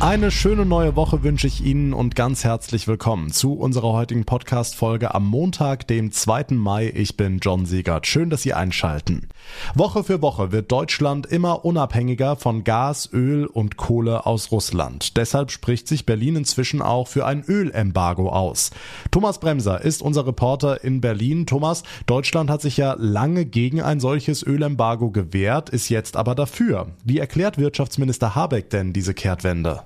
Eine schöne neue Woche wünsche ich Ihnen und ganz herzlich willkommen zu unserer heutigen Podcast-Folge am Montag, dem 2. Mai. Ich bin John Siegert. Schön, dass Sie einschalten. Woche für Woche wird Deutschland immer unabhängiger von Gas, Öl und Kohle aus Russland. Deshalb spricht sich Berlin inzwischen auch für ein Ölembargo aus. Thomas Bremser ist unser Reporter in Berlin. Thomas, Deutschland hat sich ja lange gegen ein solches Ölembargo gewehrt, ist jetzt aber dafür. Wie erklärt Wirtschaftsminister Habeck denn diese Kehrtwende?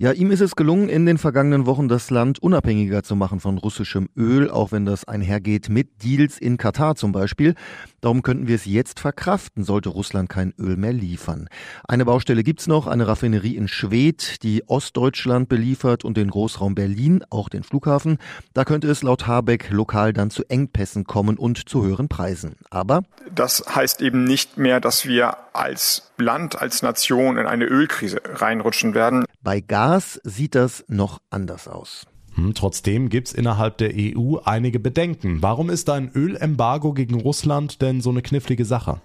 Ja, ihm ist es gelungen, in den vergangenen Wochen das Land unabhängiger zu machen von russischem Öl, auch wenn das einhergeht mit Deals in Katar zum Beispiel. Darum könnten wir es jetzt verkraften, sollte Russland kein Öl mehr liefern. Eine Baustelle gibt's noch, eine Raffinerie in Schwedt, die Ostdeutschland beliefert und den Großraum Berlin, auch den Flughafen. Da könnte es laut Habeck lokal dann zu Engpässen kommen und zu höheren Preisen. Aber das heißt eben nicht mehr, dass wir als Land, als Nation in eine Ölkrise reinrutschen werden. Bei Gas sieht das noch anders aus. Hm, trotzdem gibt's innerhalb der EU einige Bedenken. Warum ist ein Ölembargo gegen Russland denn so eine knifflige Sache?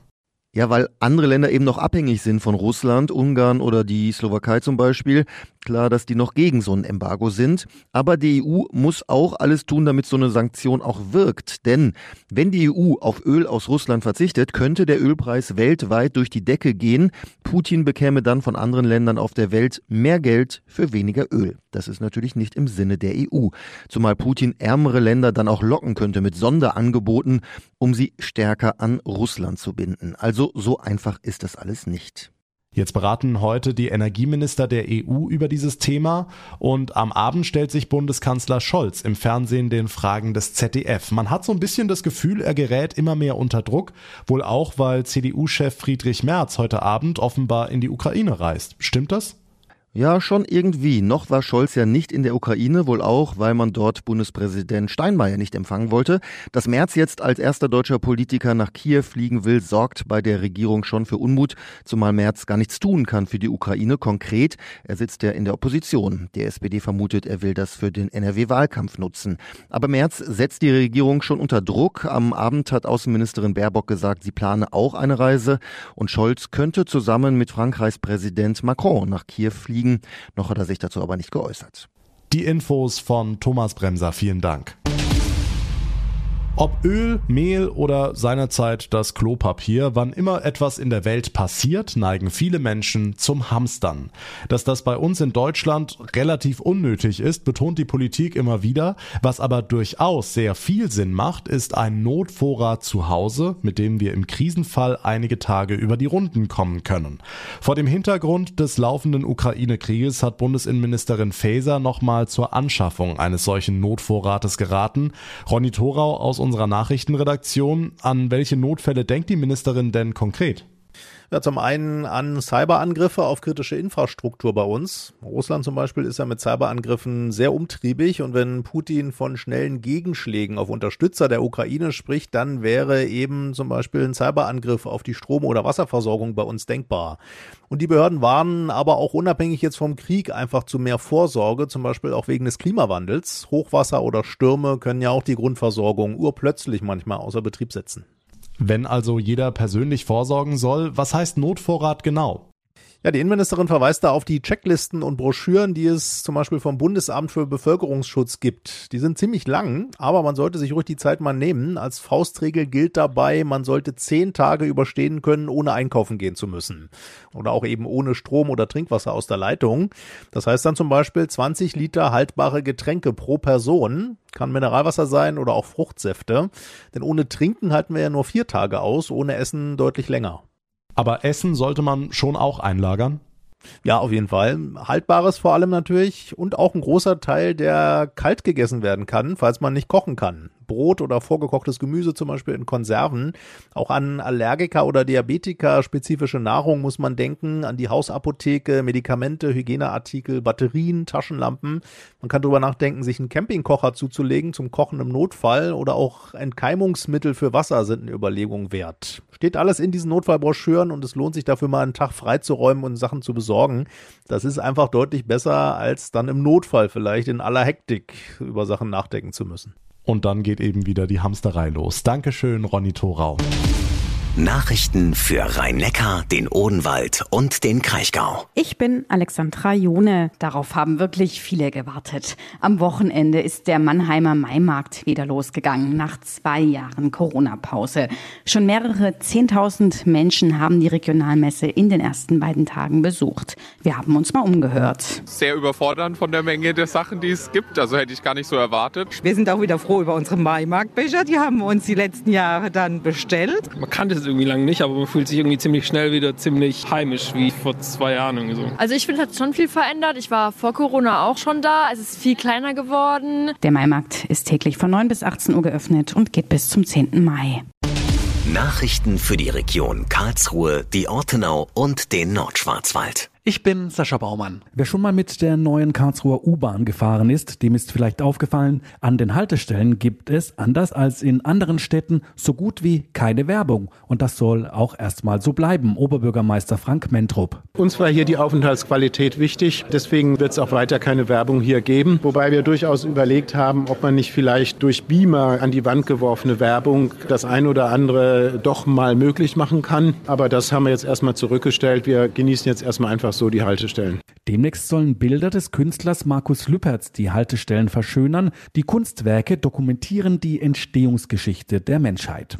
Ja, weil andere Länder eben noch abhängig sind von Russland, Ungarn oder die Slowakei zum Beispiel. Klar, dass die noch gegen so ein Embargo sind. Aber die EU muss auch alles tun, damit so eine Sanktion auch wirkt. Denn wenn die EU auf Öl aus Russland verzichtet, könnte der Ölpreis weltweit durch die Decke gehen. Putin bekäme dann von anderen Ländern auf der Welt mehr Geld für weniger Öl. Das ist natürlich nicht im Sinne der EU. Zumal Putin ärmere Länder dann auch locken könnte mit Sonderangeboten, um sie stärker an Russland zu binden. Also so einfach ist das alles nicht. Jetzt beraten heute die Energieminister der EU über dieses Thema und am Abend stellt sich Bundeskanzler Scholz im Fernsehen den Fragen des ZDF. Man hat so ein bisschen das Gefühl, er gerät immer mehr unter Druck, wohl auch, weil CDU-Chef Friedrich Merz heute Abend offenbar in die Ukraine reist. Stimmt das? Ja, schon irgendwie. Noch war Scholz ja nicht in der Ukraine, wohl auch, weil man dort Bundespräsident Steinmeier nicht empfangen wollte. Dass Merz jetzt als erster deutscher Politiker nach Kiew fliegen will, sorgt bei der Regierung schon für Unmut, zumal Merz gar nichts tun kann für die Ukraine konkret. Er sitzt ja in der Opposition. Die SPD vermutet, er will das für den NRW-Wahlkampf nutzen. Aber Merz setzt die Regierung schon unter Druck. Am Abend hat Außenministerin Baerbock gesagt, sie plane auch eine Reise und Scholz könnte zusammen mit Frankreichs Präsident Macron nach Kiew fliegen liegen. Noch hat er sich dazu aber nicht geäußert. Die Infos von Thomas Bremser. Vielen Dank. Ob Öl, Mehl oder seinerzeit das Klopapier, wann immer etwas in der Welt passiert, neigen viele Menschen zum Hamstern. Dass das bei uns in Deutschland relativ unnötig ist, betont die Politik immer wieder. Was aber durchaus sehr viel Sinn macht, ist ein Notvorrat zu Hause, mit dem wir im Krisenfall einige Tage über die Runden kommen können. Vor dem Hintergrund des laufenden Ukraine-Krieges hat Bundesinnenministerin Faeser nochmal zur Anschaffung eines solchen Notvorrates geraten. Ronny Thorau aus unserer Nachrichtenredaktion. An welche Notfälle denkt die Ministerin denn konkret? Ja, zum einen an Cyberangriffe auf kritische Infrastruktur bei uns. Russland zum Beispiel ist ja mit Cyberangriffen sehr umtriebig und wenn Putin von schnellen Gegenschlägen auf Unterstützer der Ukraine spricht, dann wäre eben zum Beispiel ein Cyberangriff auf die Strom- oder Wasserversorgung bei uns denkbar. Und die Behörden warnen aber auch unabhängig jetzt vom Krieg einfach zu mehr Vorsorge, zum Beispiel auch wegen des Klimawandels. Hochwasser oder Stürme können ja auch die Grundversorgung urplötzlich manchmal außer Betrieb setzen. Wenn also jeder persönlich vorsorgen soll, was heißt Notvorrat genau? Ja, die Innenministerin verweist da auf die Checklisten und Broschüren, die es zum Beispiel vom Bundesamt für Bevölkerungsschutz gibt. Die sind ziemlich lang, aber man sollte sich ruhig die Zeit mal nehmen. Als Faustregel gilt dabei, man sollte zehn Tage überstehen können, ohne einkaufen gehen zu müssen. Oder auch eben ohne Strom oder Trinkwasser aus der Leitung. Das heißt dann zum Beispiel 20 Liter haltbare Getränke pro Person. Kann Mineralwasser sein oder auch Fruchtsäfte. Denn ohne Trinken halten wir ja nur vier Tage aus, ohne Essen deutlich länger. Aber Essen sollte man schon auch einlagern? Ja, auf jeden Fall. Haltbares vor allem natürlich und auch ein großer Teil, der kalt gegessen werden kann, falls man nicht kochen kann. Brot oder vorgekochtes Gemüse zum Beispiel in Konserven. Auch an Allergiker oder Diabetiker spezifische Nahrung muss man denken, an die Hausapotheke, Medikamente, Hygieneartikel, Batterien, Taschenlampen. Man kann darüber nachdenken, sich einen Campingkocher zuzulegen zum Kochen im Notfall oder auch Entkeimungsmittel für Wasser sind eine Überlegung wert. Steht alles in diesen Notfallbroschüren und es lohnt sich dafür mal einen Tag freizuräumen und Sachen zu besorgen. Das ist einfach deutlich besser, als dann im Notfall vielleicht in aller Hektik über Sachen nachdenken zu müssen. Und dann geht eben wieder die Hamsterei los. Dankeschön, Ronny Thorau. Nachrichten für Rhein-Neckar, den Odenwald und den Kraichgau. Ich bin Alexandra Jone. Darauf haben wirklich viele gewartet. Am Wochenende ist der Mannheimer Maimarkt wieder losgegangen, nach zwei Jahren Corona-Pause. Schon mehrere 10.000 Menschen haben die Regionalmesse in den ersten beiden Tagen besucht. Wir haben uns mal umgehört. Sehr überfordernd von der Menge der Sachen, die es gibt. Also hätte ich gar nicht so erwartet. Wir sind auch wieder froh über unsere Maimarktbecher. Die haben wir uns die letzten Jahre dann bestellt. Man kannte es irgendwie lange nicht, aber man fühlt sich irgendwie ziemlich schnell wieder ziemlich heimisch wie vor zwei Jahren. Irgendwie so. Also ich finde, es hat schon viel verändert. Ich war vor Corona auch schon da. Es ist viel kleiner geworden. Der Maimarkt ist täglich von 9 bis 18 Uhr geöffnet und geht bis zum 10. Mai. Nachrichten für die Region Karlsruhe, die Ortenau und den Nordschwarzwald. Ich bin Sascha Baumann. Wer schon mal mit der neuen Karlsruher U-Bahn gefahren ist, dem ist vielleicht aufgefallen, an den Haltestellen gibt es, anders als in anderen Städten, so gut wie keine Werbung. Und das soll auch erstmal so bleiben, Oberbürgermeister Frank Mentrup. Uns war hier die Aufenthaltsqualität wichtig, deswegen wird es auch weiter keine Werbung hier geben. Wobei wir durchaus überlegt haben, ob man nicht vielleicht durch Beamer an die Wand geworfene Werbung das ein oder andere doch mal möglich machen kann. Aber das haben wir jetzt erstmal zurückgestellt. Wir genießen jetzt erstmal einfach einfach so die Haltestellen. Demnächst sollen Bilder des Künstlers Markus Lüpertz die Haltestellen verschönern. Die Kunstwerke dokumentieren die Entstehungsgeschichte der Menschheit.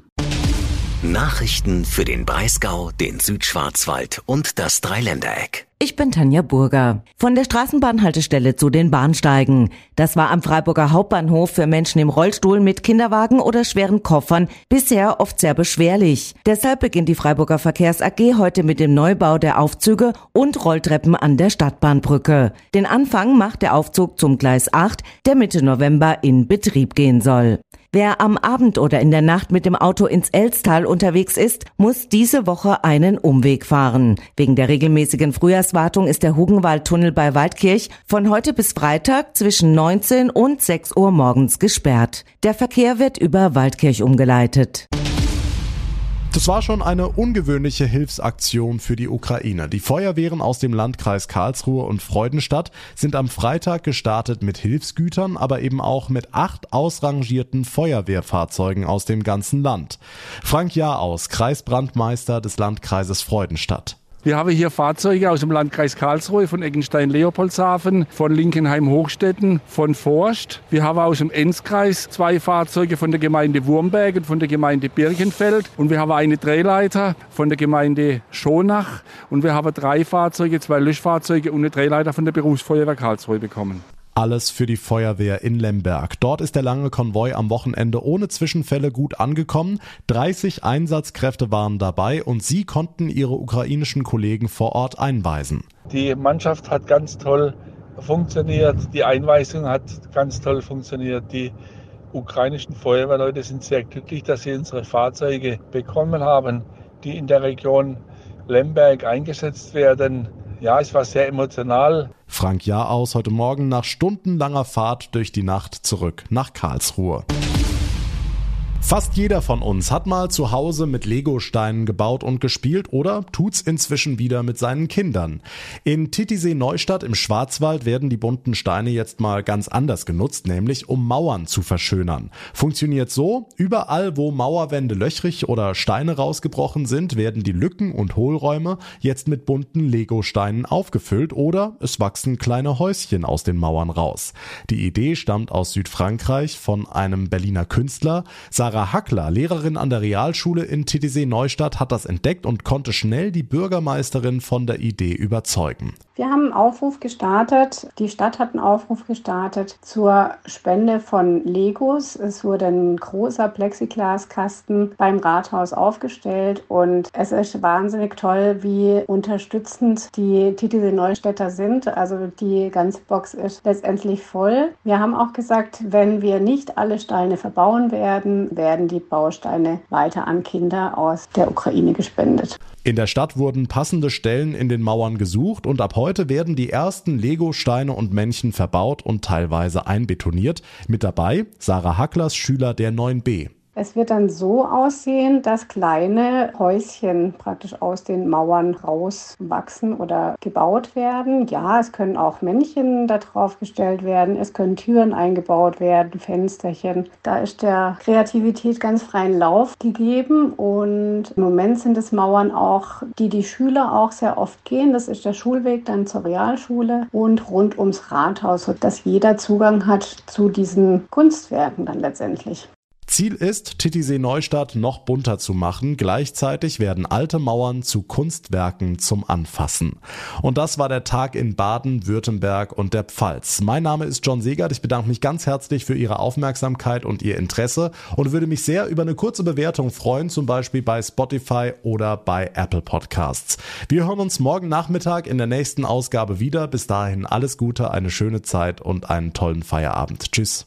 Nachrichten für den Breisgau, den Südschwarzwald und das Dreiländereck. Ich bin Tanja Burger. Von der Straßenbahnhaltestelle zu den Bahnsteigen. Das war am Freiburger Hauptbahnhof für Menschen im Rollstuhl mit Kinderwagen oder schweren Koffern bisher oft sehr beschwerlich. Deshalb beginnt die Freiburger Verkehrs AG heute mit dem Neubau der Aufzüge und Rolltreppen an der Stadtbahnbrücke. Den Anfang macht der Aufzug zum Gleis 8, der Mitte November in Betrieb gehen soll. Wer am Abend oder in der Nacht mit dem Auto ins Elstal unterwegs ist, muss diese Woche einen Umweg fahren. Wegen der regelmäßigen Frühjahrswartung ist der Hugenwaldtunnel bei Waldkirch von heute bis Freitag zwischen 19 und 6 Uhr morgens gesperrt. Der Verkehr wird über Waldkirch umgeleitet. Das war schon eine ungewöhnliche Hilfsaktion für die Ukraine. Die Feuerwehren aus dem Landkreis Karlsruhe und Freudenstadt sind am Freitag gestartet mit Hilfsgütern, aber eben auch mit acht ausrangierten Feuerwehrfahrzeugen aus dem ganzen Land. Frank Jahraus, Kreisbrandmeister des Landkreises Freudenstadt. Wir haben hier Fahrzeuge aus dem Landkreis Karlsruhe, von Eckenstein-Leopoldshafen, von Linkenheim-Hochstetten, von Forst. Wir haben aus dem Enzkreis zwei Fahrzeuge von der Gemeinde Wurmberg und von der Gemeinde Birchenfeld. Und wir haben eine Drehleiter von der Gemeinde Schonach. Und wir haben drei Fahrzeuge, zwei Löschfahrzeuge und eine Drehleiter von der Berufsfeuerwehr Karlsruhe bekommen. Alles für die Feuerwehr in Lemberg. Dort ist der lange Konvoi am Wochenende ohne Zwischenfälle gut angekommen. 30 Einsatzkräfte waren dabei und sie konnten ihre ukrainischen Kollegen vor Ort einweisen. Die Mannschaft hat ganz toll funktioniert, die Einweisung hat ganz toll funktioniert. Die ukrainischen Feuerwehrleute sind sehr glücklich, dass sie unsere Fahrzeuge bekommen haben, die in der Region Lemberg eingesetzt werden. Ja, es war sehr emotional. Frank Jahraus heute Morgen nach stundenlanger Fahrt durch die Nacht zurück nach Karlsruhe. Fast jeder von uns hat mal zu Hause mit Legosteinen gebaut und gespielt oder tut's inzwischen wieder mit seinen Kindern. In Titisee Neustadt im Schwarzwald werden die bunten Steine jetzt mal ganz anders genutzt, nämlich um Mauern zu verschönern. Funktioniert so, überall wo Mauerwände löchrig oder Steine rausgebrochen sind, werden die Lücken und Hohlräume jetzt mit bunten Legosteinen aufgefüllt oder es wachsen kleine Häuschen aus den Mauern raus. Die Idee stammt aus Südfrankreich von einem Berliner Künstler. Sarah Hackler, Lehrerin an der Realschule in Titisee Neustadt, hat das entdeckt und konnte schnell die Bürgermeisterin von der Idee überzeugen. Wir haben einen Aufruf gestartet, die Stadt hat einen Aufruf gestartet zur Spende von Legos. Es wurde ein großer Plexiglaskasten beim Rathaus aufgestellt und es ist wahnsinnig toll, wie unterstützend die Titisee Neustädter sind. Also die ganze Box ist letztendlich voll. Wir haben auch gesagt, wenn wir nicht alle Steine verbauen werden, werden die Bausteine weiter an Kinder aus der Ukraine gespendet. In der Stadt wurden passende Stellen in den Mauern gesucht und ab heute werden die ersten Lego-Steine und Männchen verbaut und teilweise einbetoniert. Mit dabei Sarah Hacklers Schüler der 9b. Es wird dann so aussehen, dass kleine Häuschen praktisch aus den Mauern rauswachsen oder gebaut werden. Ja, es können auch Männchen da drauf gestellt werden. Es können Türen eingebaut werden, Fensterchen. Da ist der Kreativität ganz freien Lauf gegeben und im Moment sind es Mauern auch, die die Schüler auch sehr oft gehen. Das ist der Schulweg dann zur Realschule und rund ums Rathaus, sodass jeder Zugang hat zu diesen Kunstwerken dann letztendlich. Ziel ist, Titisee Neustadt noch bunter zu machen. Gleichzeitig werden alte Mauern zu Kunstwerken zum Anfassen. Und das war der Tag in Baden, Württemberg und der Pfalz. Mein Name ist John Segert. Ich bedanke mich ganz herzlich für Ihre Aufmerksamkeit und Ihr Interesse und würde mich sehr über eine kurze Bewertung freuen, zum Beispiel bei Spotify oder bei Apple Podcasts. Wir hören uns morgen Nachmittag in der nächsten Ausgabe wieder. Bis dahin alles Gute, eine schöne Zeit und einen tollen Feierabend. Tschüss.